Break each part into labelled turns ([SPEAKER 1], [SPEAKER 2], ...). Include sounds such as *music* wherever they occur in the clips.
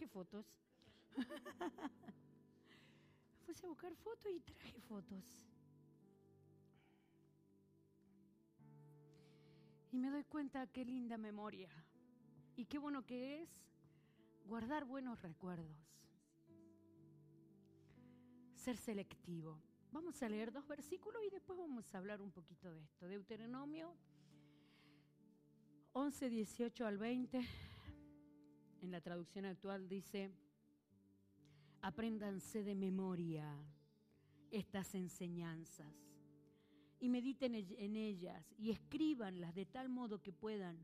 [SPEAKER 1] traje fotos. *laughs* Puse a buscar fotos y traje fotos. Y me doy cuenta qué linda memoria y qué bueno que es guardar buenos recuerdos. Ser selectivo. Vamos a leer dos versículos y después vamos a hablar un poquito de esto. Deuteronomio 11, 18 al 20, en la traducción actual dice, apréndanse de memoria estas enseñanzas y mediten en ellas y escríbanlas de tal modo que puedan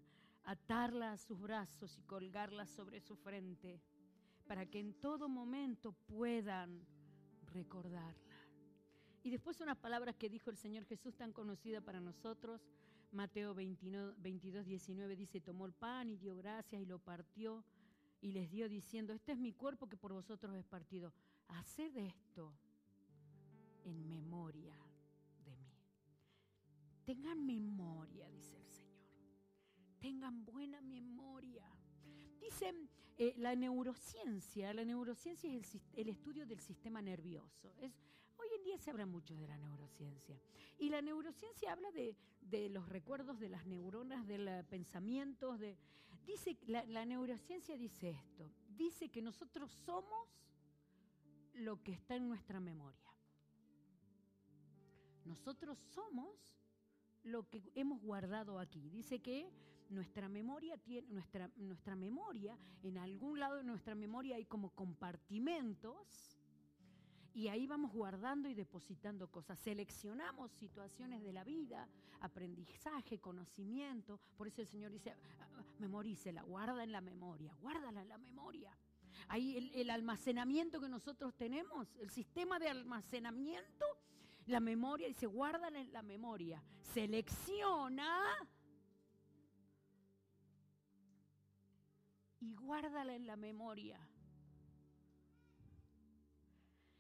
[SPEAKER 1] atarlas a sus brazos y colgarlas sobre su frente, para que en todo momento puedan recordarla. Y después unas palabras que dijo el Señor Jesús tan conocida para nosotros. Mateo 22, 19 dice, tomó el pan y dio gracias y lo partió y les dio diciendo, este es mi cuerpo que por vosotros es partido. Haced esto en memoria de mí. Tengan memoria, dice el Señor. Tengan buena memoria. Dicen eh, la neurociencia, la neurociencia es el, estudio del sistema nervioso. Es, hoy en día se habla mucho de la neurociencia. Y la neurociencia habla de, los recuerdos de las neuronas, de los pensamientos. De, dice, la, la neurociencia dice esto, dice que nosotros somos lo que está en nuestra memoria. Nosotros somos lo que hemos guardado aquí. Dice que nuestra memoria tiene, nuestra, nuestra memoria, en algún lado de nuestra memoria hay como compartimentos y ahí vamos guardando y depositando cosas. Seleccionamos situaciones de la vida, aprendizaje, conocimiento. Por eso el Señor dice, memorícela, guarda en la memoria, guárdala en la memoria. Ahí el, almacenamiento que nosotros tenemos, el sistema de almacenamiento la memoria, dice, guárdala en la memoria. Selecciona y guárdala en la memoria.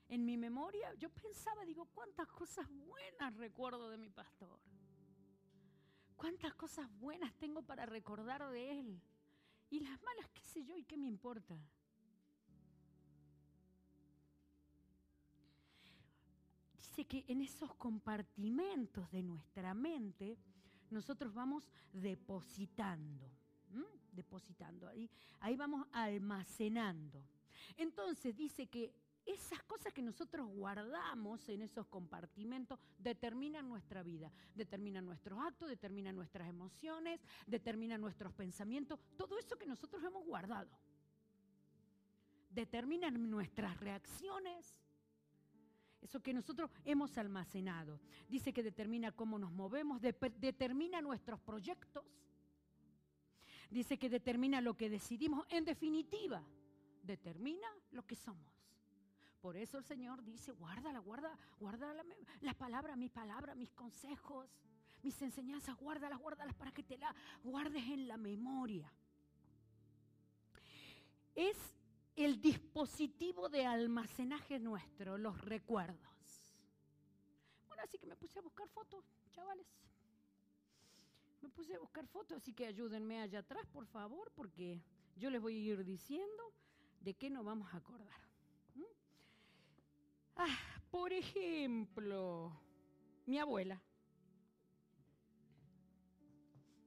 [SPEAKER 1] En mi memoria yo pensaba, digo, cuántas cosas buenas recuerdo de mi pastor. Cuántas cosas buenas tengo para recordar de él. Y las malas, qué sé yo, y qué me importa. dice que en esos compartimentos de nuestra mente nosotros vamos depositando, depositando, ahí, ahí vamos almacenando. Entonces dice que esas cosas que nosotros guardamos en esos compartimentos determinan nuestra vida, determinan nuestros actos, determinan nuestras emociones, determinan nuestros pensamientos, todo eso que nosotros hemos guardado. Determinan nuestras reacciones, eso que nosotros hemos almacenado. Dice que determina cómo nos movemos, determina nuestros proyectos. Dice que determina lo que decidimos. En definitiva, determina lo que somos. Por eso el Señor dice, guárdala, guarda, guarda la, la palabra, mi palabra, mis consejos, mis enseñanzas, guárdalas, guárdalas para que te la guardes en la memoria. Es el dispositivo de almacenaje nuestro, los recuerdos. Bueno, así que me puse a buscar fotos, chavales. Me puse a buscar fotos, así que ayúdenme allá atrás, por favor, porque yo les voy a ir diciendo de qué nos vamos a acordar. Ah, por ejemplo, mi abuela.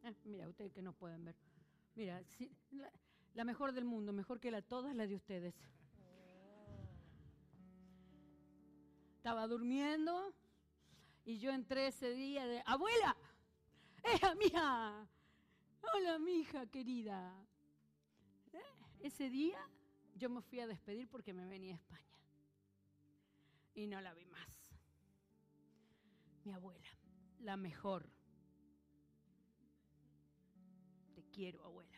[SPEAKER 1] Ah, mira, ustedes que no pueden ver. Mira, la mejor del mundo, mejor que la todas la de ustedes. Estaba durmiendo y yo entré ese día de, abuela, ¡Eh, mía! Hola, mi hija querida. ¿Eh? Ese día yo me fui a despedir porque me venía a España. Y no la vi más. Mi abuela, la mejor. Te quiero, abuela.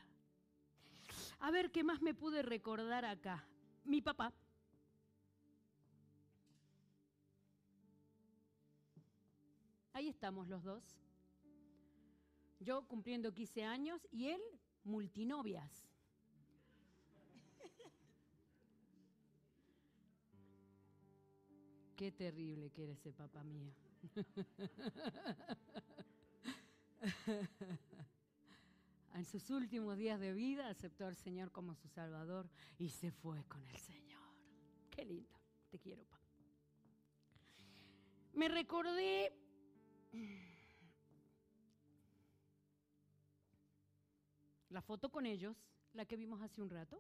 [SPEAKER 1] A ver qué más me pude recordar acá. Mi papá. Ahí estamos los dos. Yo cumpliendo 15 años y él multinovias. Qué terrible que era ese papá mío. *laughs* en sus últimos días de vida aceptó al Señor como su Salvador y se fue con el Señor. Qué lindo, te quiero, papá. Me recordé la foto con ellos, la que vimos hace un rato.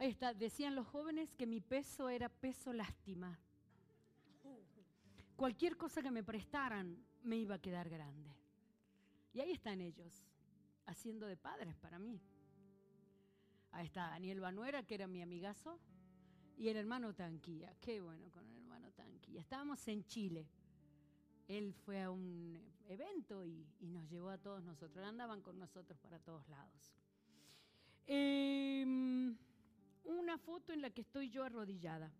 [SPEAKER 1] Ahí está, decían los jóvenes que mi peso era peso lástima. Cualquier cosa que me prestaran me iba a quedar grande. Y ahí están ellos, haciendo de padres para mí. Ahí está Daniel Banuera, que era mi amigazo, y el hermano Tanquía. Qué bueno con el hermano Tanquía. Estábamos en Chile. Él fue a un evento y, nos llevó a todos nosotros. Andaban con nosotros para todos lados. Em, una foto en la que estoy yo arrodillada.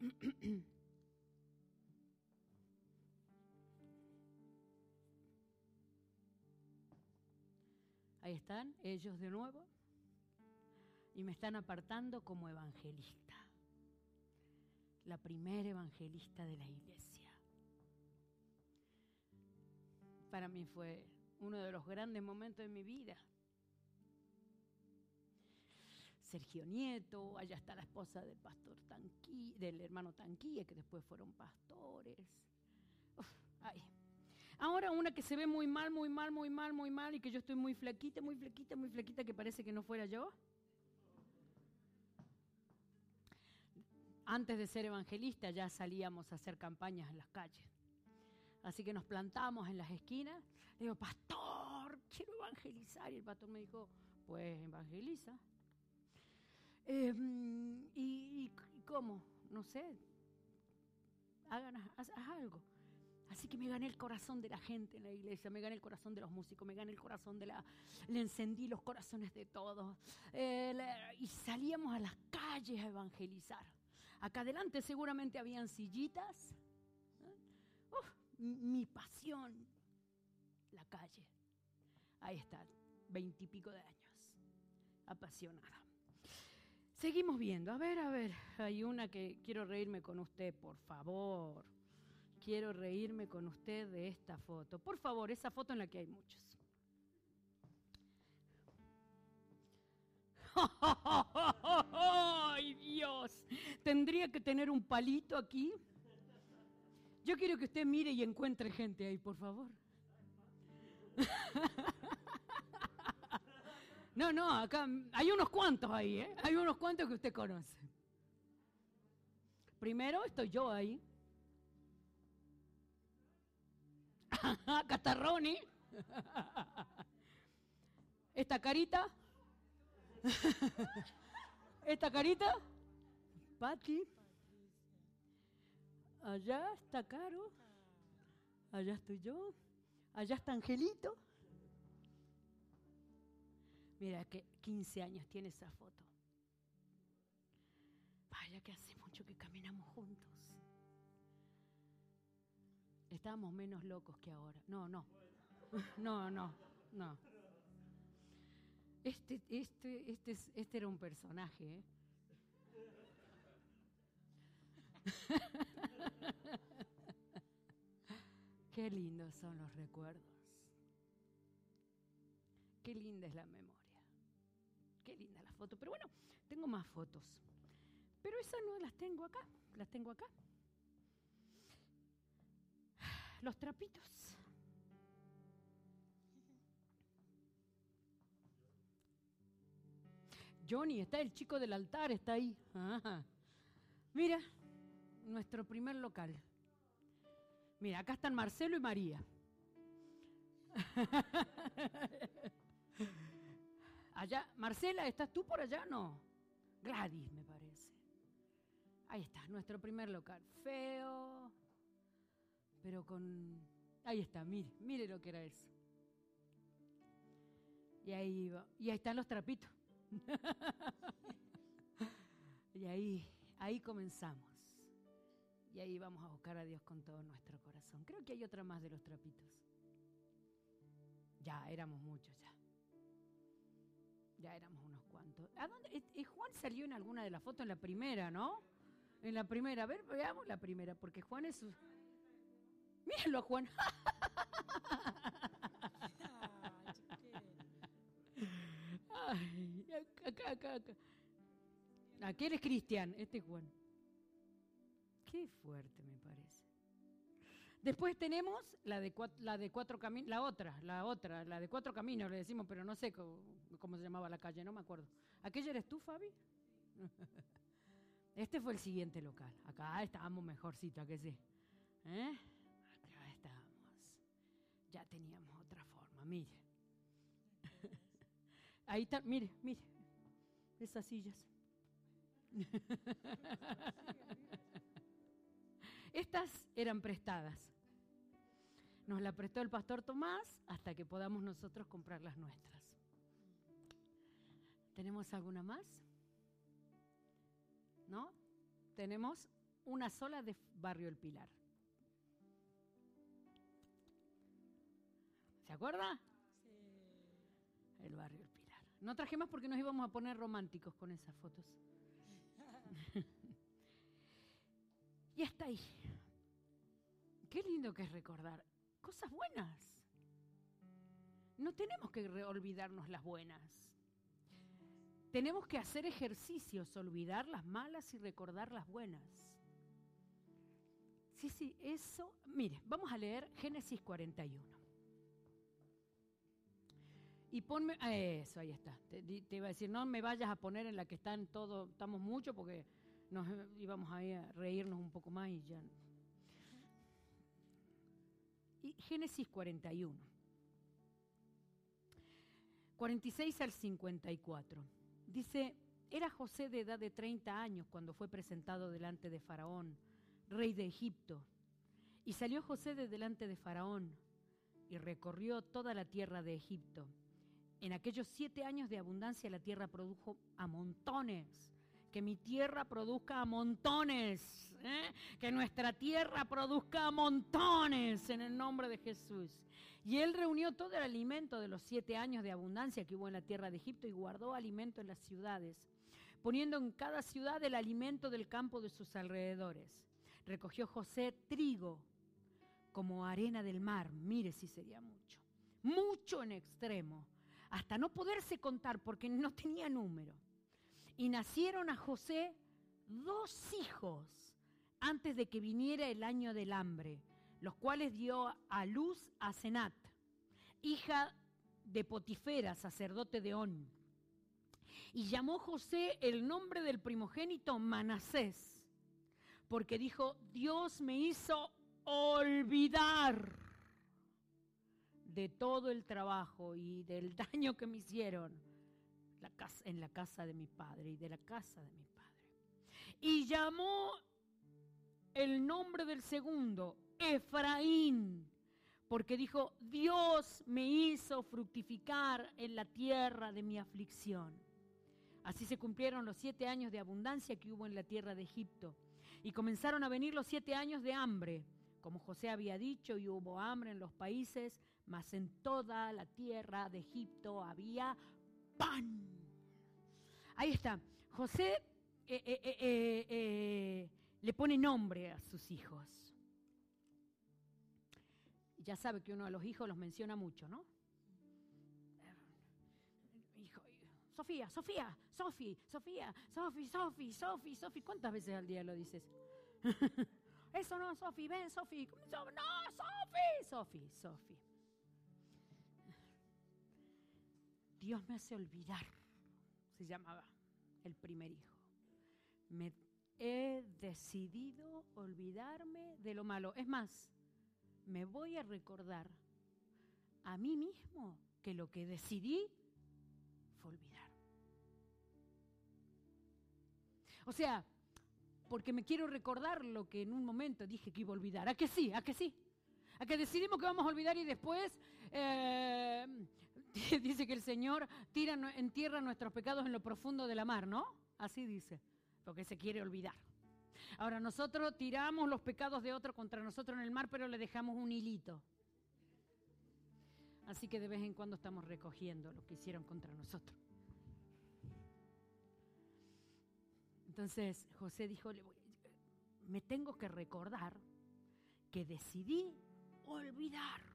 [SPEAKER 1] *clears throat* Ahí están ellos de nuevo y me están apartando como evangelista, la primera evangelista de la iglesia. Para mí fue uno de los grandes momentos de mi vida. Sergio Nieto, allá está la esposa del pastor Tanquí, del hermano Tanquía, que después fueron pastores. Ahora una que se ve muy mal, muy mal, muy mal, muy mal, y que yo estoy muy flaquita, muy flaquita, muy flaquita, que parece que no fuera yo. Antes de ser evangelista ya salíamos a hacer campañas en las calles. Así que nos plantamos en las esquinas. Le digo, pastor, quiero evangelizar. Y el pastor me dijo, pues evangeliza. Em, y, cómo? No sé. Hagan, algo. Así que me gané el corazón de la gente en la iglesia, me gané el corazón de los músicos, me gané el corazón de la... Le encendí los corazones de todos. Eh, y salíamos a las calles a evangelizar. Acá adelante seguramente habían sillitas. mi pasión, la calle. Ahí está, veintipico de años, apasionada. Seguimos viendo. A ver, a ver. Hay una que quiero reírme con usted, por favor. Quiero reírme con usted de esta foto. Por favor, esa foto en la que hay muchos. *laughs* ¡Ay, Dios! Tendría que tener un palito aquí. Yo quiero que usted mire y encuentre gente ahí, por favor. No, no, acá hay unos cuantos ahí, ¿eh? Hay unos cuantos que usted conoce. Primero estoy yo ahí. *laughs* Catarroni. Esta carita. *laughs* Esta carita. Pati. Allá está Caro. Allá estoy yo. Allá está Angelito. Mira que 15 años tiene esa foto. Vaya que hace mucho que caminamos juntos. Estábamos menos locos que ahora. No, no. *laughs* No, no, no. Este, este, este, este era un personaje, ¿eh? *laughs* Qué lindos son los recuerdos. Qué linda es la memoria. Qué linda la foto. Pero bueno, tengo más fotos. Pero esas no las tengo acá. Las tengo acá. Los trapitos. Johnny, está el chico del altar, está ahí. Mira, nuestro primer local. Mira, acá están Marcelo y María. *laughs* Allá, Marcela, ¿estás tú por allá? No. Gladys, me parece. Ahí está, nuestro primer local. Feo, pero con... Ahí está, mire, mire lo que era eso. Y ahí va. Y ahí están los trapitos. *laughs* y ahí, ahí comenzamos. Y ahí vamos a buscar a Dios con todo nuestro corazón. Creo que hay otra más de los trapitos. Ya, éramos muchos ya. Ya éramos unos cuantos. ¿A dónde? Eh, eh, Juan salió en alguna de las fotos, en la primera, ¿no? En la primera, a ver, veamos la primera, porque Juan es... Mírenlo a Juan. *laughs* Ay, acá, acá, acá. Aquel es Cristian, este es Juan. Qué fuerte me parece. Después tenemos la de, la de cuatro caminos, la otra, la otra, la de cuatro caminos, le decimos, pero no sé cómo, cómo se llamaba la calle, no me acuerdo. ¿Aquella eres tú, Fabi? *laughs* Este fue el siguiente local. Acá estábamos mejorcito, que sí? ¿Eh? Acá estábamos. Ya teníamos otra forma, mire. *laughs* Ahí está, mire, mire. Esas sillas. *laughs* Estas eran prestadas. Nos la prestó el pastor Tomás hasta que podamos nosotros comprar las nuestras. ¿Tenemos alguna más? ¿No? Tenemos una sola de Barrio El Pilar. ¿Se acuerda? Sí. El Barrio El Pilar. No traje más porque nos íbamos a poner románticos con esas fotos. *laughs* y está ahí. Qué lindo que es recordar cosas buenas. No tenemos que olvidarnos las buenas. Tenemos que hacer ejercicios, olvidar las malas y recordar las buenas. Sí, sí, eso. Mire, vamos a leer Génesis 41. Y ponme, eso, ahí está. Te, iba a decir, no me vayas a poner en la que están todos, estamos mucho porque nos íbamos a, a reírnos un poco más y ya. Y Génesis 41. 46 al 54. Dice, era José de edad de 30 años cuando fue presentado delante de Faraón, rey de Egipto. Y salió José de delante de Faraón y recorrió toda la tierra de Egipto. En aquellos siete años de abundancia la tierra produjo a montones. Que mi tierra produzca a montones. ¿eh? Que nuestra tierra produzca a montones en el nombre de Jesús. Y él reunió todo el alimento de los siete años de abundancia que hubo en la tierra de Egipto y guardó alimento en las ciudades, poniendo en cada ciudad el alimento del campo de sus alrededores. Recogió José trigo como arena del mar, mire si sería mucho, mucho en extremo, hasta no poderse contar porque no tenía número. Y nacieron a José dos hijos antes de que viniera el año del hambre los cuales dio a luz a Senat, hija de Potifera, sacerdote de On. Y llamó José el nombre del primogénito Manasés, porque dijo, Dios me hizo olvidar de todo el trabajo y del daño que me hicieron en la casa de mi padre y de la casa de mi padre. Y llamó el nombre del segundo Efraín, porque dijo, Dios me hizo fructificar en la tierra de mi aflicción. Así se cumplieron los siete años de abundancia que hubo en la tierra de Egipto. Y comenzaron a venir los siete años de hambre, como José había dicho, y hubo hambre en los países, mas en toda la tierra de Egipto había pan. Ahí está. José eh, eh, eh, le pone nombre a sus hijos ya sabe que uno de los hijos los menciona mucho, ¿no? Hijo, Sofía, Sofía, Sofi, Sofía, Sofi, Sofi, Sofi, Sofi. ¿Cuántas veces al día lo dices? *laughs* Eso no, Sofi, ven, Sofi. No, Sofi, Sofi, Sofi. Dios me hace olvidar, se llamaba el primer hijo. Me he decidido olvidarme de lo malo. Es más, me voy a recordar a mí mismo que lo que decidí fue olvidar. O sea, porque me quiero recordar lo que en un momento dije que iba a olvidar. ¿A que sí? ¿A que sí? ¿A que decidimos que vamos a olvidar y después eh, *laughs* dice que el Señor tira, entierra nuestros pecados en lo profundo de la mar, ¿no? Así dice, porque se quiere olvidar. Ahora nosotros tiramos los pecados de otro contra nosotros en el mar, pero le dejamos un hilito. Así que de vez en cuando estamos recogiendo lo que hicieron contra nosotros. Entonces José dijo, me tengo que recordar que decidí olvidar.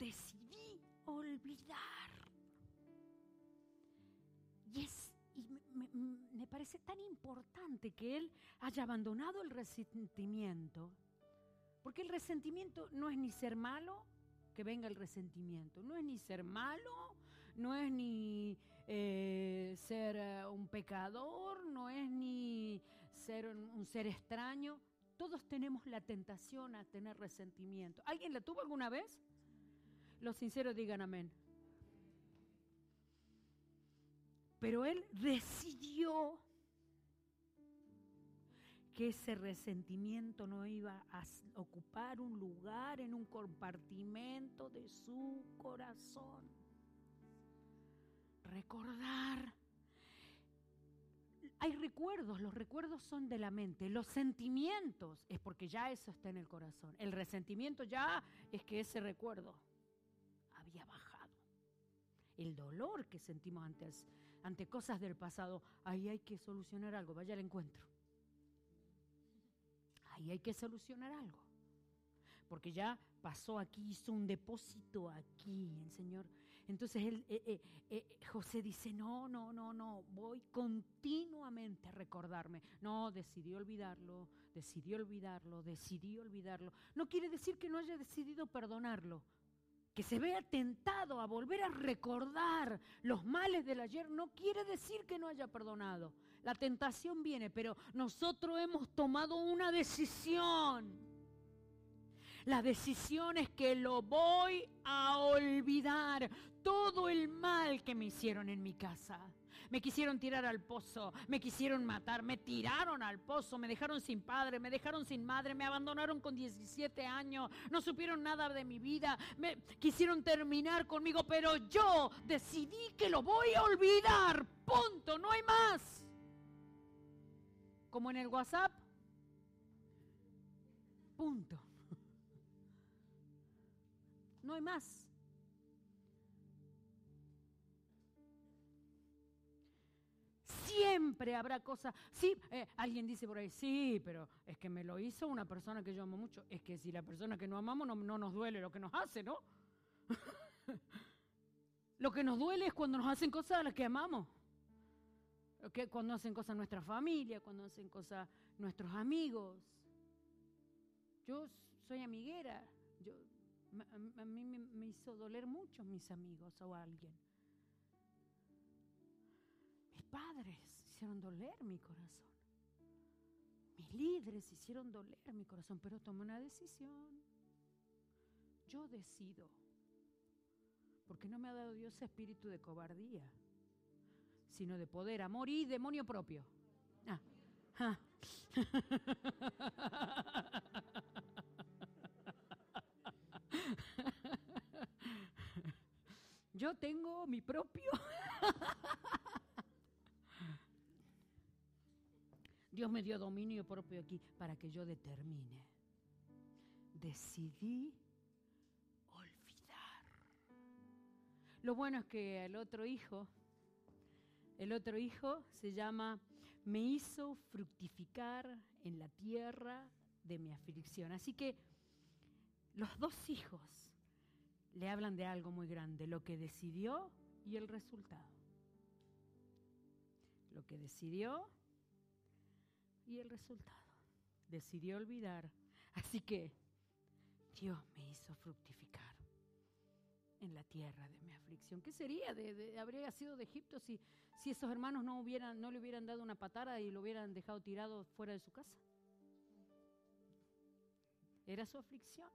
[SPEAKER 1] Decidí olvidar. Y, es, me, parece tan importante que él haya abandonado el resentimiento. Porque el resentimiento no es ni ser malo, que venga el resentimiento. No es ni ser malo, no es ni eh, ser eh, un pecador, no es ni ser un ser extraño. Todos tenemos la tentación a tener resentimiento. ¿Alguien la tuvo alguna vez? Los sinceros digan amén. Pero él decidió que ese resentimiento no iba a ocupar un lugar en un compartimento de su corazón. Recordar. Hay recuerdos, los recuerdos son de la mente. Los sentimientos es porque ya eso está en el corazón. El resentimiento ya es que ese recuerdo. El dolor que sentimos antes ante cosas del pasado, ahí hay que solucionar algo, vaya al encuentro. Ahí hay que solucionar algo. Porque ya pasó aquí, hizo un depósito aquí, el Señor. Entonces eh, eh, eh, José dice, no, no, no, no, voy continuamente a recordarme. No, decidió olvidarlo, decidió olvidarlo, decidió olvidarlo. No quiere decir que no haya decidido perdonarlo, que se vea tentado a volver a recordar los males del ayer, no quiere decir que no haya perdonado. La tentación viene, pero nosotros hemos tomado una decisión. La decisión es que lo voy a olvidar. Todo el mal que me hicieron en mi casa me quisieron tirar al pozo, me quisieron matar, me tiraron al pozo, me dejaron sin padre, me dejaron sin madre, me abandonaron con 17 años, no supieron nada de mi vida, me quisieron terminar conmigo, pero yo decidí que lo voy a olvidar, punto, no hay más. Como en el WhatsApp, punto. *laughs* No hay más. Siempre habrá cosas. Sí, eh, alguien dice por ahí, sí, pero es que me lo hizo una persona que yo amo mucho. Es que si la persona que no amamos no, nos duele lo que nos hace, ¿no? *laughs* lo que nos duele es cuando nos hacen cosas a las que amamos. Que cuando hacen cosas nuestra familia, cuando hacen cosas nuestros amigos. Yo soy amiguera. Yo, a, mí me, me hizo doler mucho mis amigos o alguien padres hicieron doler mi corazón. Mis líderes hicieron doler mi corazón, pero tomé una decisión. Yo decido. Porque no me ha dado Dios espíritu de cobardía, sino de poder, amor y demonio propio. Ah. ah. *laughs* Yo tengo mi propio *laughs* Dios me dio dominio propio aquí para que yo determine. Decidí olvidar. Lo bueno es que el otro hijo, el otro hijo se llama, me hizo fructificar en la tierra de mi aflicción. Así que los dos hijos le hablan de algo muy grande, lo que decidió y el resultado. Lo que decidió y el resultado. Decidió olvidar. Así que Dios me hizo fructificar en la tierra de mi aflicción. ¿Qué sería? De, habría sido de Egipto si, si esos hermanos no, hubieran, no le hubieran dado una patada y lo hubieran dejado tirado fuera de su casa. Era su aflicción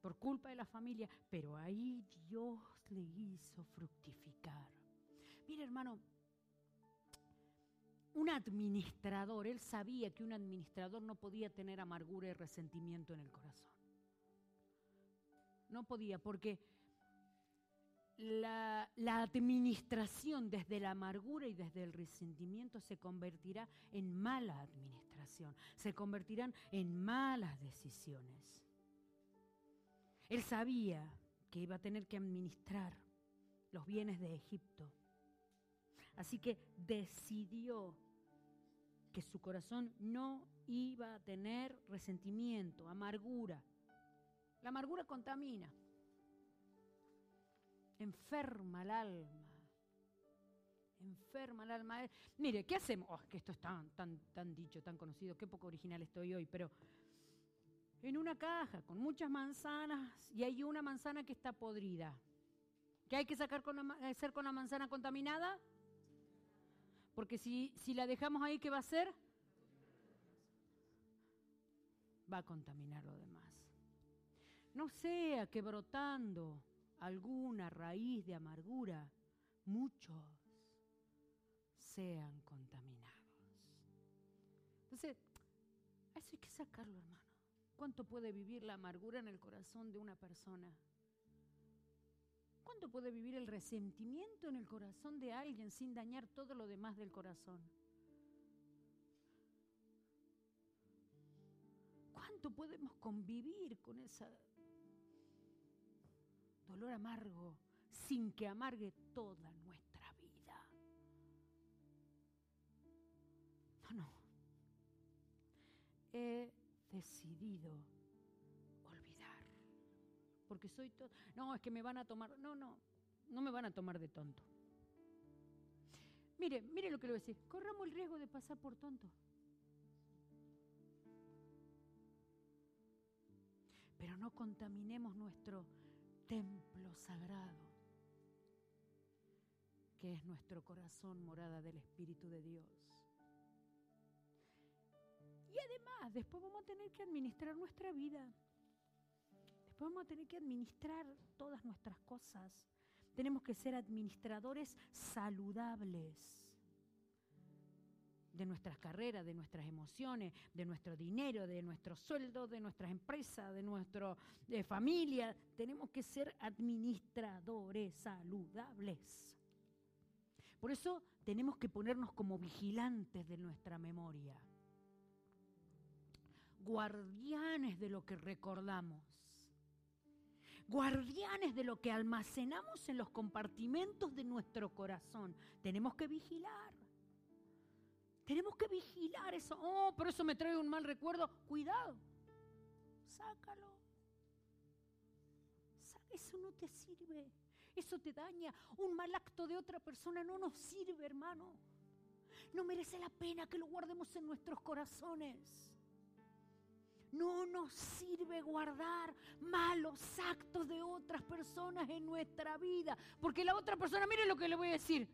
[SPEAKER 1] por culpa de la familia, pero ahí Dios le hizo fructificar. Mire hermano, un administrador, él sabía que un administrador no podía tener amargura y resentimiento en el corazón. No podía, porque la, administración desde la amargura y desde el resentimiento se convertirá en mala administración, se convertirán en malas decisiones. Él sabía que iba a tener que administrar los bienes de Egipto. Así que decidió que su corazón no iba a tener resentimiento, amargura. La amargura contamina, enferma el alma enferma el alma. Mire, ¿qué hacemos? Oh, que esto es tan, tan, tan dicho, tan conocido, qué poco original estoy hoy, pero en una caja con muchas manzanas y hay una manzana que está podrida. ¿Qué hay que sacar con hacer con la manzana contaminada? Porque si, si la dejamos ahí, ¿qué va a hacer? Va a contaminar lo demás. No sea que brotando alguna raíz de amargura, muchos sean contaminados. Entonces, eso hay que sacarlo, hermano. ¿Cuánto puede vivir la amargura en el corazón de una persona? ¿Cuánto puede vivir el resentimiento en el corazón de alguien sin dañar todo lo demás del corazón? ¿Cuánto podemos convivir con ese dolor amargo sin que amargue toda nuestra vida? No, no. He decidido. Porque soy todo... No, es que me van a tomar... No, no, no me van a tomar de tonto. Mire, mire lo que le voy a decir. Corramos el riesgo de pasar por tonto. Pero no contaminemos nuestro templo sagrado, que es nuestro corazón morada del Espíritu de Dios. Y además, después vamos a tener que administrar nuestra vida. Vamos a tener que administrar todas nuestras cosas. Tenemos que ser administradores saludables de nuestras carreras, de nuestras emociones, de nuestro dinero, de nuestro sueldo, de nuestras empresas, de nuestra familia. Tenemos que ser administradores saludables. Por eso tenemos que ponernos como vigilantes de nuestra memoria guardianes de lo que recordamos, guardianes de lo que almacenamos en los compartimentos de nuestro corazón. Tenemos que vigilar. Tenemos que vigilar eso. Oh, pero eso me trae un mal recuerdo. Cuidado. Sácalo. Eso no te sirve. Eso te daña. Un mal acto de otra persona no nos sirve, hermano. No merece la pena que lo guardemos en nuestros corazones. No nos sirve guardar malos actos de otras personas en nuestra vida. Porque la otra persona, mire lo que le voy a decir.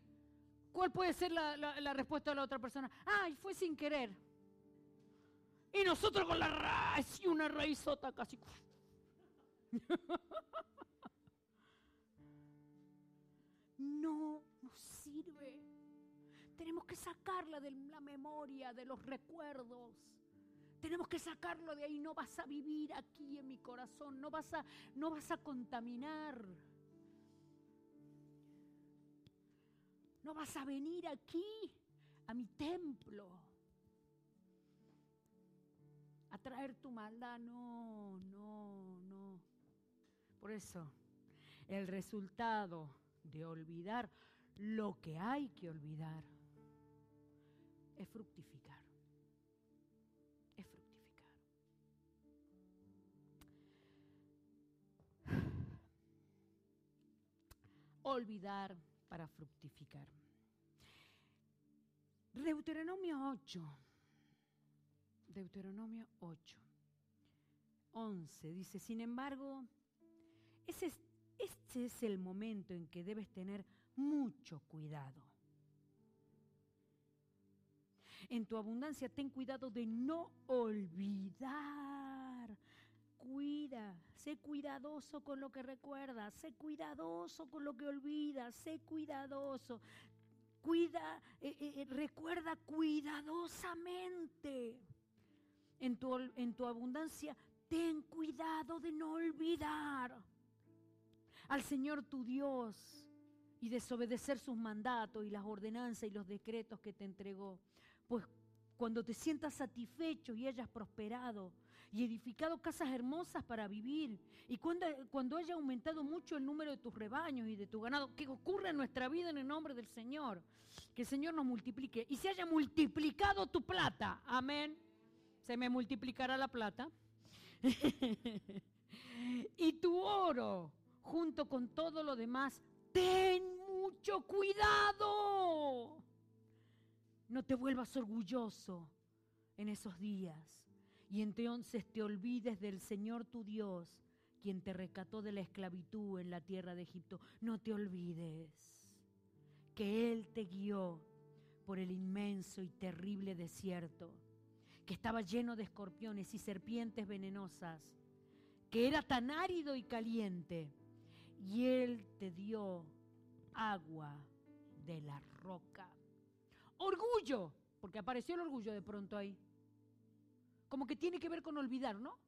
[SPEAKER 1] ¿Cuál puede ser la, respuesta de la otra persona? Ay, fue sin querer. Y nosotros con la raíz y una raízota casi. *laughs* No nos sirve. Tenemos que sacarla de la memoria, de los recuerdos. Tenemos que sacarlo de ahí. No vas a vivir aquí en mi corazón. No vas a, no vas a contaminar. No vas a venir aquí, a mi templo, a traer tu maldad. No, no, no. Por eso, el resultado de olvidar lo que hay que olvidar es fructificar. Olvidar para fructificar. Deuteronomio 8. Deuteronomio 8. 11 dice, sin embargo, ese, este es el momento en que debes tener mucho cuidado. En tu abundancia ten cuidado de no olvidar cuida, sé cuidadoso con lo que recuerdas, sé cuidadoso con lo que olvidas, sé cuidadoso. Cuida, eh, eh, eh, recuerda cuidadosamente. En tu, en tu abundancia, ten cuidado de no olvidar al Señor tu Dios y desobedecer sus mandatos y las ordenanzas y los decretos que te entregó. Pues cuando te sientas satisfecho y hayas prosperado, y edificado casas hermosas para vivir. Y cuando, cuando haya aumentado mucho el número de tus rebaños y de tu ganado, que ocurra en nuestra vida en el nombre del Señor. Que el Señor nos multiplique. Y se haya multiplicado tu plata. Amén. Se me multiplicará la plata. *laughs* y tu oro, junto con todo lo demás, ten mucho cuidado. No te vuelvas orgulloso en esos días y entonces te olvides del Señor tu Dios, quien te rescató de la esclavitud en la tierra de Egipto. No te olvides que Él te guió por el inmenso y terrible desierto, que estaba lleno de escorpiones y serpientes venenosas, que era tan árido y caliente, y Él te dio agua de la roca. Orgullo, porque apareció el orgullo de pronto ahí como que tiene que ver con olvidar, ¿no?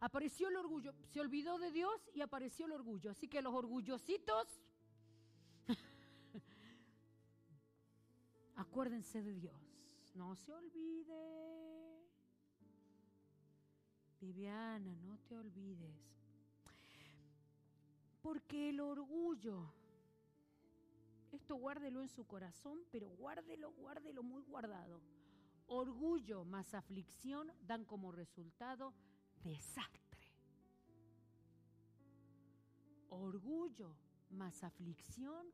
[SPEAKER 1] Apareció el orgullo, se olvidó de Dios y apareció el orgullo. Así que los orgullositos, *laughs* acuérdense de Dios, no se olvide. Viviana, no te olvides. Porque el orgullo, esto guárdelo en su corazón, pero guárdelo, guárdelo muy guardado Orgullo más aflicción dan como resultado desastre. Orgullo más aflicción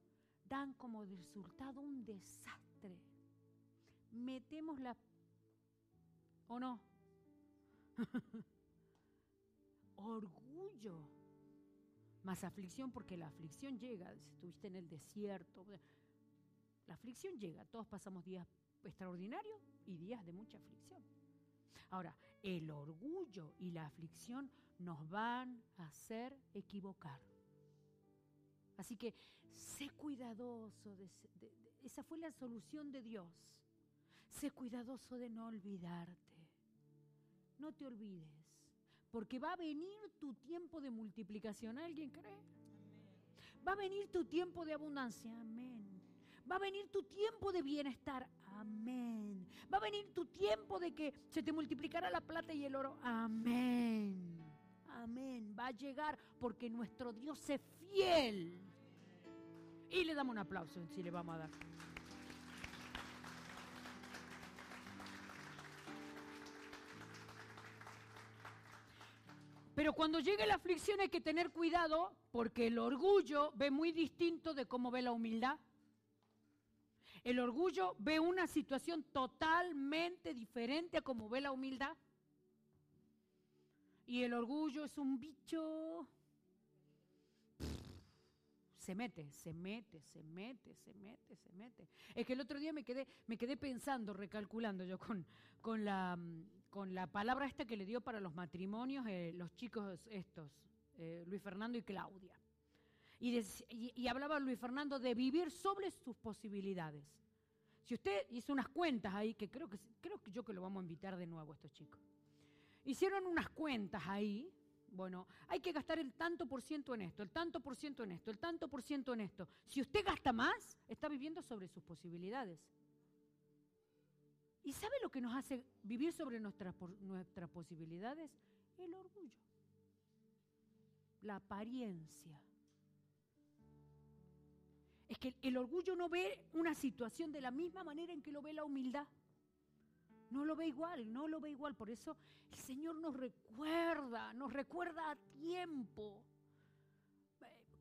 [SPEAKER 1] dan como resultado un desastre. Metemos la... ¿O no? *laughs* Orgullo más aflicción porque la aflicción llega, si estuviste en el desierto, la aflicción llega, todos pasamos días extraordinarios y días de mucha aflicción. Ahora, el orgullo y la aflicción nos van a hacer equivocar. Así que sé cuidadoso, de, esa fue la solución de Dios. Sé cuidadoso de no olvidarte. No te olvides, porque va a venir tu tiempo de multiplicación. ¿Alguien cree? Va a venir tu tiempo de abundancia. Amén. Va a venir tu tiempo de bienestar. Amén. Va a venir tu tiempo de que se te multiplicará la plata y el oro. Amén. Amén. Va a llegar porque nuestro Dios es fiel. Y le damos un aplauso si le vamos a dar. Pero cuando llegue la aflicción hay que tener cuidado porque el orgullo ve muy distinto de cómo ve la humildad. El orgullo ve una situación totalmente diferente a como ve la humildad. Y el orgullo es un bicho. Se mete, se mete, se mete, se mete, se mete. Es que el otro día me quedé, me quedé pensando, recalculando yo con, con, la, con la palabra esta que le dio para los matrimonios eh, los chicos estos, eh, Luis Fernando y Claudia. Y, hablaba Luis Fernando de vivir sobre sus posibilidades. Si usted hizo unas cuentas ahí, que creo que creo yo que lo vamos a invitar de nuevo a estos chicos. Hicieron unas cuentas ahí, bueno, hay que gastar el tanto por ciento en esto, el tanto por ciento en esto, el tanto por ciento en esto. Si usted gasta más, está viviendo sobre sus posibilidades. ¿Y sabe lo que nos hace vivir sobre nuestras, nuestras posibilidades? El orgullo, la apariencia. Es que el orgullo no ve una situación de la misma manera en que lo ve la humildad. No lo ve igual, no lo ve igual. Por eso el Señor nos recuerda, nos recuerda a tiempo.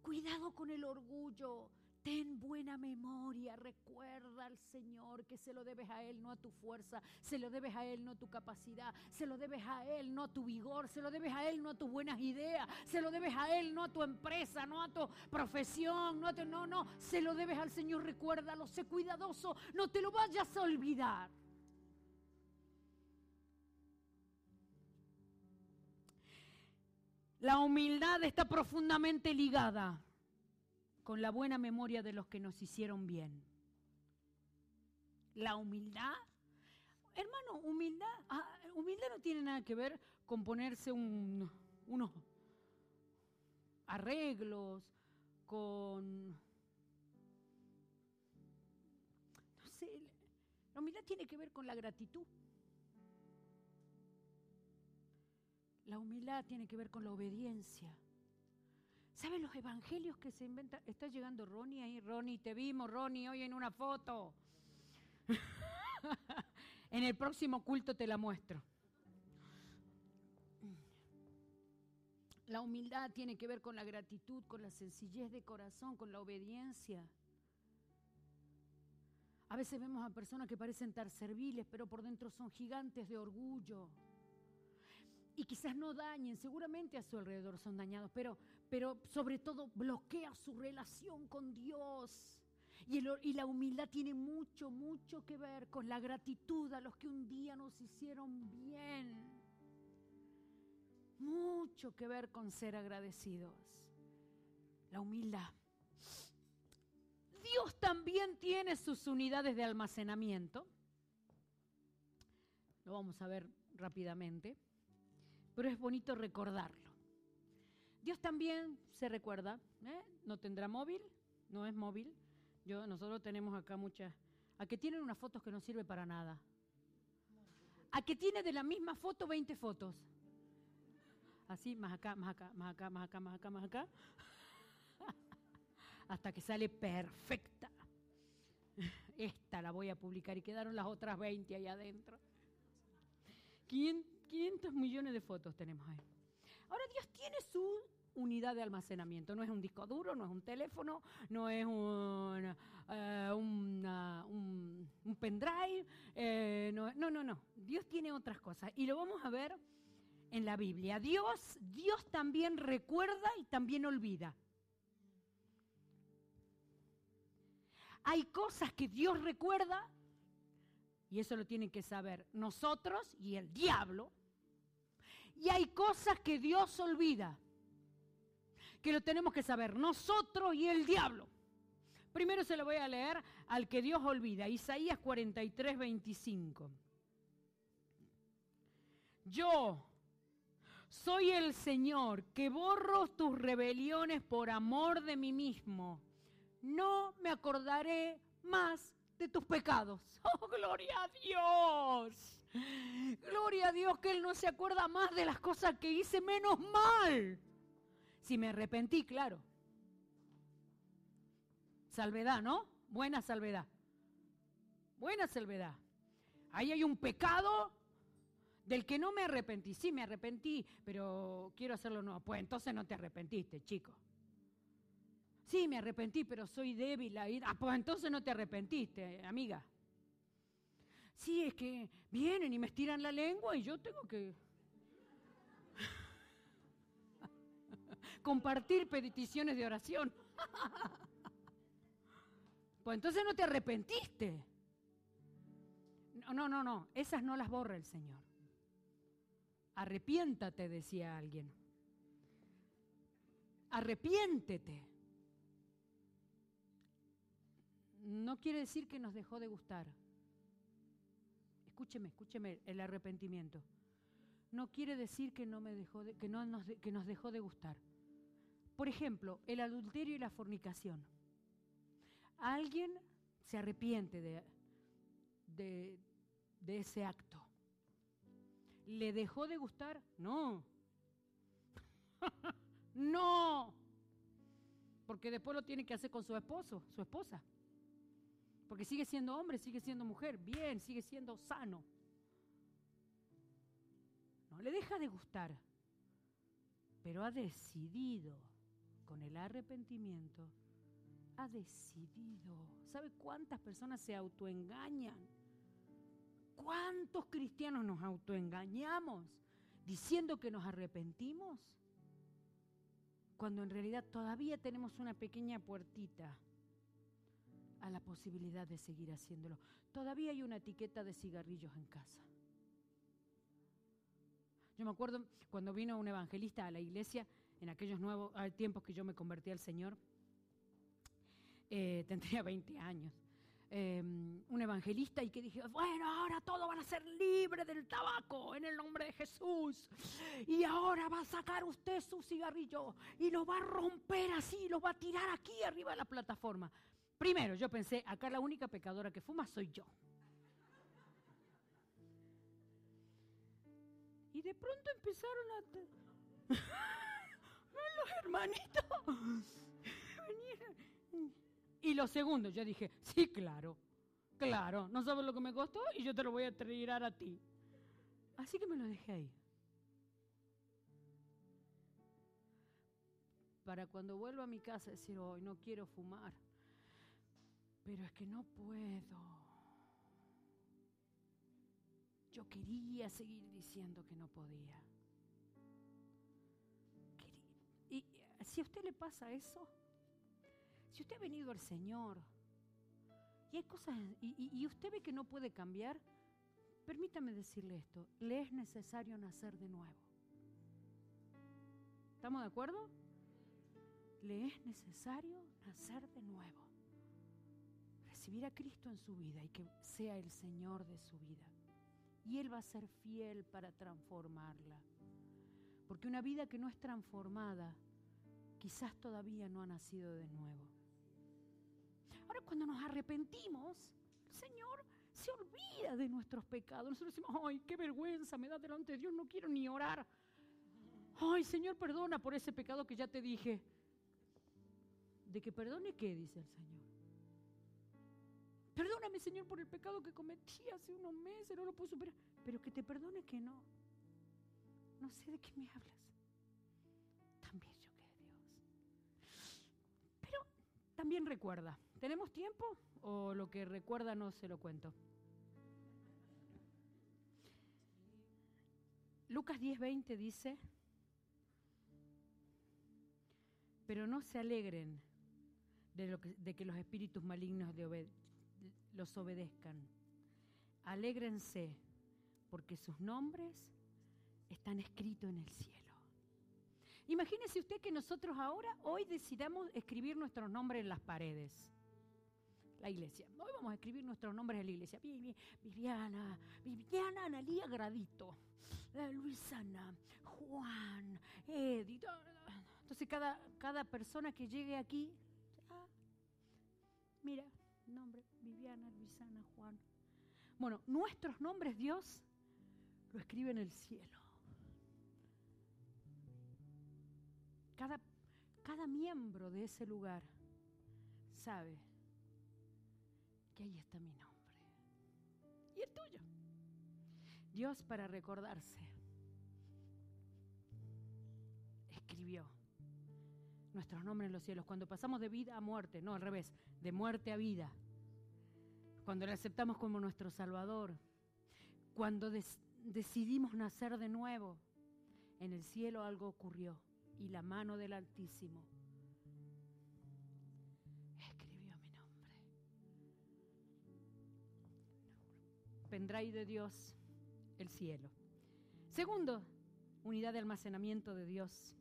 [SPEAKER 1] Cuidado con el orgullo. Ten buena memoria, recuerda al Señor que se lo debes a Él, no a tu fuerza, se lo debes a Él, no a tu capacidad, se lo debes a Él, no a tu vigor, se lo debes a Él, no a tus buenas ideas, se lo debes a Él, no a tu empresa, no a tu profesión, no a tu, no, no, se lo debes al Señor, recuérdalo, sé cuidadoso, no te lo vayas a olvidar. La humildad está profundamente ligada con la buena memoria de los que nos hicieron bien. La humildad, hermano, humildad, ah, humildad no tiene nada que ver con ponerse unos arreglos, con... No sé, la humildad tiene que ver con la gratitud. La humildad tiene que ver con la obediencia. ¿Saben los evangelios que se inventan? Está llegando Ronnie ahí. Ronnie, te vimos, Ronnie, hoy en una foto. *laughs* en el próximo culto te la muestro. La humildad tiene que ver con la gratitud, con la sencillez de corazón, con la obediencia. A veces vemos a personas que parecen estar serviles, pero por dentro son gigantes de orgullo. Y quizás no dañen, seguramente a su alrededor son dañados, pero, pero sobre todo bloquea su relación con Dios. Y, la humildad tiene mucho, mucho que ver con la gratitud a los que un día nos hicieron bien. Mucho que ver con ser agradecidos. La humildad. Dios también tiene sus unidades de almacenamiento. Lo vamos a ver rápidamente, pero es bonito recordarlo. Dios también se recuerda, ¿eh? no tendrá móvil, no es móvil. Yo, nosotros tenemos acá muchas, a que tienen unas fotos que no sirve para nada. A que tiene de la misma foto 20 fotos. Así, más acá, más acá, más acá, más acá, más acá, más acá *laughs* hasta que sale perfecta. Esta la voy a publicar y quedaron las otras 20 ahí adentro. 500 millones de fotos tenemos ahí. Ahora Dios tiene su unidad de almacenamiento. No es un disco duro, no es un teléfono, no es un, eh, pendrive. Eh, no, no, no, no. Dios tiene otras cosas. Y lo vamos a ver en la Biblia. Dios, Dios también recuerda y también olvida. Hay cosas que Dios recuerda, y eso lo tienen que saber nosotros y el diablo, y hay cosas que Dios olvida, que lo tenemos que saber nosotros y el diablo. Primero se lo voy a leer al que Dios olvida, Isaías 43, 25. Yo soy el Señor que borro tus rebeliones por amor de mí mismo no me acordaré más de tus pecados. *laughs* Oh, gloria a Dios. Gloria a Dios que Él no se acuerda más de las cosas que hice menos mal. Si me arrepentí, claro. Salvedad, ¿no? Buena salvedad. Buena salvedad. Ahí hay un pecado del que no me arrepentí. Sí, me arrepentí, pero quiero hacerlo nuevo. Pues entonces no te arrepentiste, chico. Sí, me arrepentí, pero soy débil. Ah, pues entonces no te arrepentiste, amiga. Sí, es que vienen y me estiran la lengua y yo tengo que compartir peticiones de oración. pues entonces no te arrepentiste. No, no, no, no, esas no las borra el Señor. Arrepiéntate, decía alguien. Arrepiéntete. no quiere decir que nos dejó de gustar. Escúcheme, escúcheme el arrepentimiento. No quiere decir que, no nos, dejó de gustar. Por ejemplo, el adulterio y la fornicación. Alguien se arrepiente de, de ese acto. ¿Le dejó de gustar? No. *laughs* no. Porque después lo tiene que hacer con su esposo, su esposa. Porque sigue siendo hombre, sigue siendo mujer, bien, sigue siendo sano. No le deja de gustar, pero ha decidido con el arrepentimiento, ha decidido. ¿Sabe cuántas personas se autoengañan? ¿Cuántos cristianos nos autoengañamos diciendo que nos arrepentimos? Cuando en realidad todavía tenemos una pequeña puertita a la posibilidad de seguir haciéndolo. Todavía hay una etiqueta de cigarrillos en casa. Yo me acuerdo cuando vino un evangelista a la iglesia, en aquellos nuevos tiempos que yo me convertí al Señor, eh, tendría 20 años, em, un evangelista y que dije, bueno, ahora todos van a ser libres del tabaco en el nombre de Jesús. Y ahora va a sacar usted su cigarrillo y lo va a romper así, lo va a tirar aquí arriba de la plataforma. Primero, yo pensé, acá la única pecadora que fuma soy yo. Y de pronto empezaron a... *laughs* los hermanitos Y los segundos, yo dije, sí, claro, claro, no sabes lo que me costó y yo te lo voy a tirar a ti. Así que me lo dejé ahí. Para cuando vuelva a mi casa decir, hoy no quiero fumar, pero es que no puedo. Yo quería seguir diciendo que no podía. Y si a usted le pasa eso, si usted ha venido al Señor y hay cosas y, y usted ve que no puede cambiar, permítame decirle esto, le es necesario nacer de nuevo. ¿Estamos de acuerdo? Le es necesario nacer de nuevo. Recibir a Cristo en su vida y que sea el Señor de su vida y Él va a ser fiel para transformarla. Porque una vida que no es transformada quizás todavía no ha nacido de nuevo. Ahora cuando nos arrepentimos, el Señor se olvida de nuestros pecados. Nosotros decimos, ay, qué vergüenza me da delante de Dios, no quiero ni orar. Ay, Señor, perdona por ese pecado que ya te dije. ¿De que perdone qué? Dice el Señor. Perdóname, Señor, por el pecado que cometí hace unos meses, no lo puedo superar. Pero que te perdone que no. No sé de qué me hablas. También yo que Dios. Pero también recuerda. ¿Tenemos tiempo o lo que recuerda no se lo cuento? Lucas 10:20 dice, pero no se alegren de, lo que, de que los espíritus malignos de obed los obedezcan. Alégrense porque sus nombres están escritos en el cielo. Imagínese usted que nosotros ahora, hoy decidamos escribir nuestros nombres en las paredes. La iglesia. Hoy vamos a escribir nuestros nombres en la iglesia. Viviana, Viviana, Analía Gradito, Luisana, Juan, Edith. Entonces cada, cada persona que llegue aquí, mira, nombre, Viviana, Luisana, Juan. Bueno, nuestros nombres Dios lo escribe en el cielo. Cada, cada miembro de ese lugar sabe que ahí está mi nombre. Y el tuyo. Dios para recordarse escribió nuestros nombres en los cielos. Cuando pasamos de vida a muerte, no al revés, de muerte a vida. Cuando le aceptamos como nuestro Salvador. Cuando decidimos nacer de nuevo. En el cielo algo ocurrió y la mano del Altísimo escribió mi nombre. Vendráis de Dios el cielo. Segundo, unidad de almacenamiento de Dios.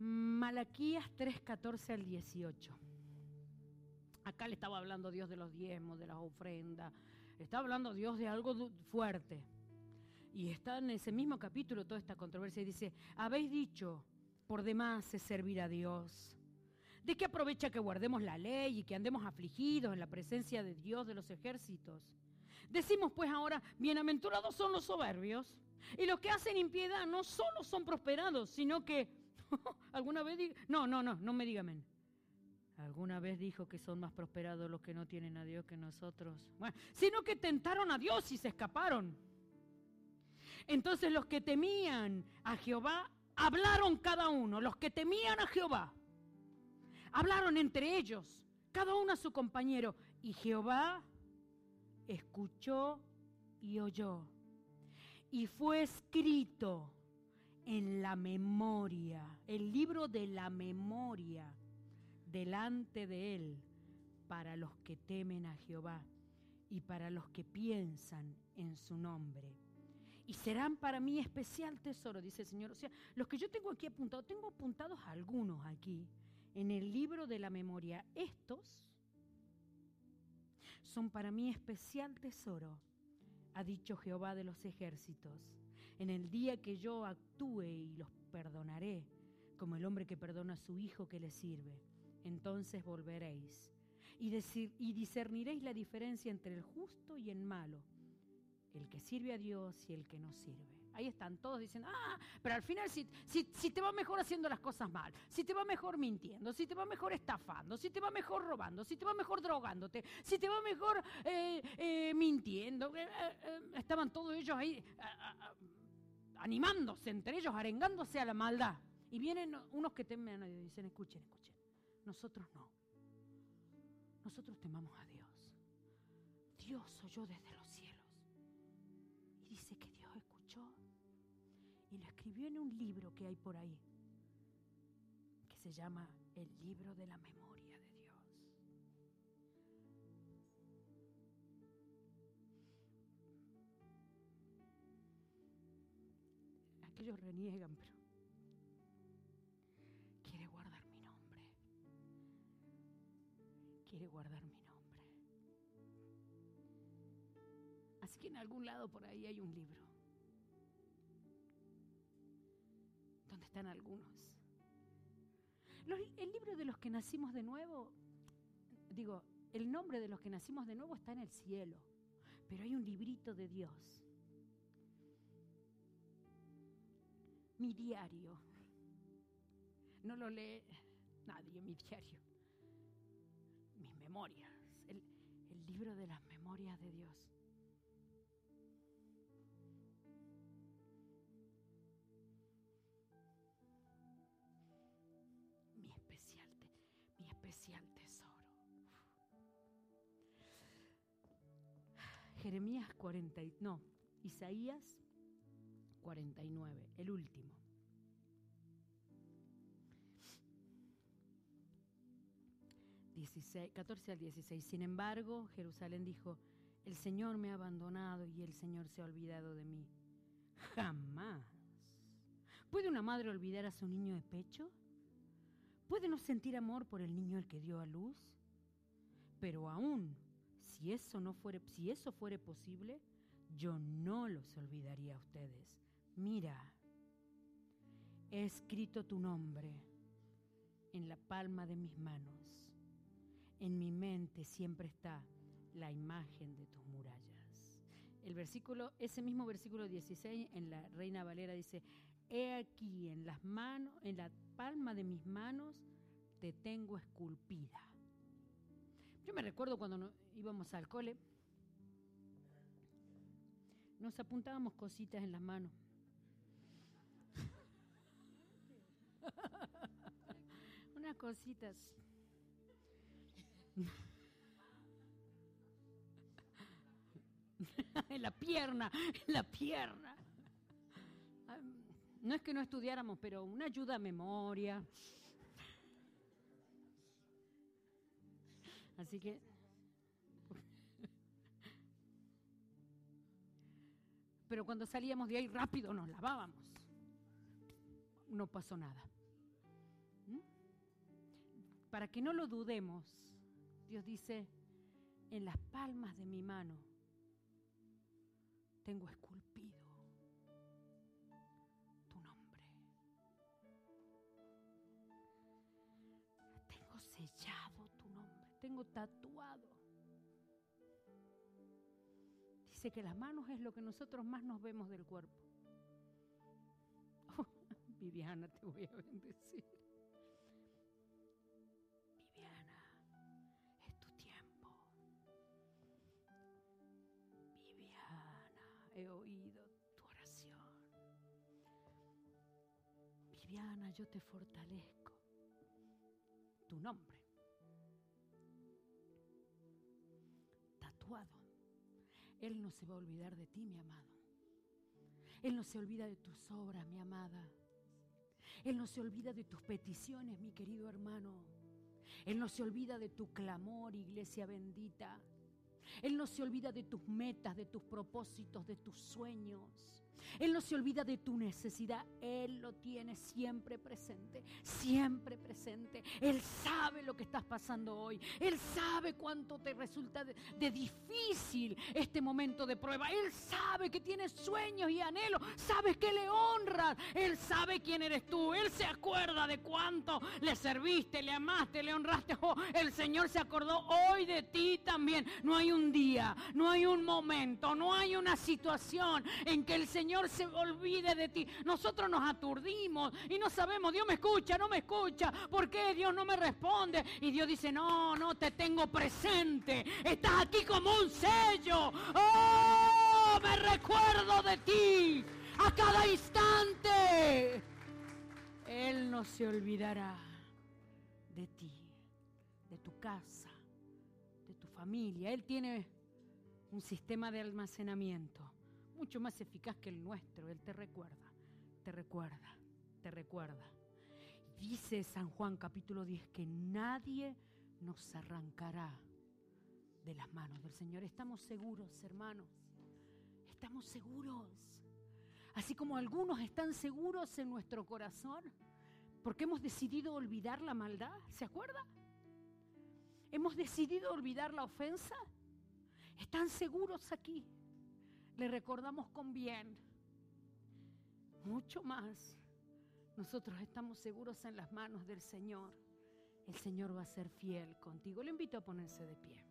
[SPEAKER 1] Malaquías 3, 14 al 18. Acá le estaba hablando Dios de los diezmos, de las ofrendas. Está hablando Dios de algo fuerte. Y está en ese mismo capítulo toda esta controversia y dice, habéis dicho, por demás es servir a Dios. ¿De qué aprovecha que guardemos la ley y que andemos afligidos en la presencia de Dios de los ejércitos? Decimos pues ahora, bienaventurados son los soberbios. Y los que hacen impiedad no solo son prosperados, sino que *laughs* ¿Alguna vez dijo? No, no, no, no me diga amén. ¿Alguna vez dijo que son más prosperados los que no tienen a Dios que nosotros? Bueno, sino que tentaron a Dios y se escaparon. Entonces los que temían a Jehová hablaron cada uno, los que temían a Jehová, hablaron entre ellos, cada uno a su compañero, y Jehová escuchó y oyó. Y fue escrito en la memoria, el libro de la memoria delante de él para los que temen a Jehová y para los que piensan en su nombre. Y serán para mí especial tesoro, dice el Señor. O sea, los que yo tengo aquí apuntados, tengo apuntados algunos aquí en el libro de la memoria. Estos son para mí especial tesoro, ha dicho Jehová de los ejércitos en el día que yo actúe y los perdonaré, como el hombre que perdona a su hijo que le sirve, entonces volveréis y, discerniréis la diferencia entre el justo y el malo, el que sirve a Dios y el que no sirve. ahí están todos diciendo, ah, pero al final si, te va mejor haciendo las cosas mal, si te va mejor mintiendo, si te va mejor estafando, si te va mejor robando, si te va mejor drogándote, si te va mejor eh, eh, mintiendo, eh, estaban todos ellos ahí animándose entre ellos, arengándose a la maldad. Y vienen unos que temen y dicen, escuchen, escuchen, nosotros no. Nosotros temamos a Dios. Dios oyó desde los cielos. Y dice que Dios escuchó. Y lo escribió en un libro que hay por ahí, que se llama el libro de la memoria reniegan, pero quiere guardar mi nombre. Quiere guardar mi nombre. Así que en algún lado por ahí hay un libro. Donde están algunos. el libro de los que nacimos de nuevo, digo, el nombre de los que nacimos de nuevo está en el cielo. Pero hay un librito de Dios. Mi diario. No lo lee nadie, mi diario. Mis memorias. El, el libro de las memorias de Dios. Jeremías 40, no, Isaías 49, el último. Catorce 14 al 16. Sin embargo, Jerusalén dijo, el Señor me ha abandonado y el Señor se ha olvidado de mí. Jamás. ¿Puede una madre olvidar a su niño de pecho? ¿Puede no sentir amor por el niño al que dio a luz? Pero aún si eso no fuere, si eso fuere posible, yo no los olvidaría a ustedes. Mira, he escrito tu nombre en la palma de mis manos. En mi mente siempre está la imagen de tus murallas. El versículo, ese mismo versículo 16 en la Reina Valera dice, he aquí en las manos, en la palma de mis manos te tengo esculpida. Yo me recuerdo cuando íbamos al cole, nos apuntábamos cositas en las manos. *laughs* Unas cositas. *laughs* en la pierna, en la pierna. No es que no estudiáramos, pero una ayuda a memoria. Así que... *laughs* Pero cuando salíamos de ahí rápido nos lavábamos. No pasó nada. ¿Mm? Para que no lo dudemos, Dios dice, en las palmas de mi mano tengo esculpido tu nombre. Tengo sellado tengo tatuado. Dice que las manos es lo que nosotros más nos vemos del cuerpo. Viviana, te voy a bendecir. Viviana, es tu tiempo. Viviana, he oído tu oración. Viviana, yo te fortalezco. Tu nombre Él no se va a olvidar de ti, mi amado. Él no se olvida de tus obras, mi amada. Él no se olvida de tus peticiones, mi querido hermano. Él no se olvida de tu clamor, iglesia bendita. Él no se olvida de tus metas, de tus propósitos, de tus sueños. Él no se olvida de tu necesidad. Él lo tiene siempre presente, siempre presente. Él sabe lo que estás pasando hoy. Él sabe cuánto te resulta de, difícil este momento de prueba. Él sabe que tienes sueños y anhelos. Sabes que le honras. Él sabe quién eres tú. Él se acuerda de cuánto le serviste, le amaste, le honraste. Oh, el Señor se acordó hoy de ti también. No hay un día, no hay un momento, no hay una situación en que el Señor Señor se olvide de ti. Nosotros nos aturdimos y no sabemos, Dios me escucha, no me escucha, ¿por qué Dios no me responde? Y Dios dice, no, no te tengo presente, estás aquí como un sello. Oh, me recuerdo de ti a cada instante. Él no se olvidará de ti, de tu casa, de tu familia. Él tiene un sistema de almacenamiento mucho más eficaz que el nuestro. Él te recuerda, te recuerda, te recuerda. Dice San Juan capítulo 10 que nadie nos arrancará de las manos del Señor. Estamos seguros, hermanos. Estamos seguros. Así como algunos están seguros en nuestro corazón, porque hemos decidido olvidar la maldad. ¿Se acuerda? Hemos decidido olvidar la ofensa. Están seguros aquí le recordamos con bien. Mucho más. Nosotros estamos seguros en las manos del Señor. El Señor va a ser fiel contigo. Le invito a ponerse de pie.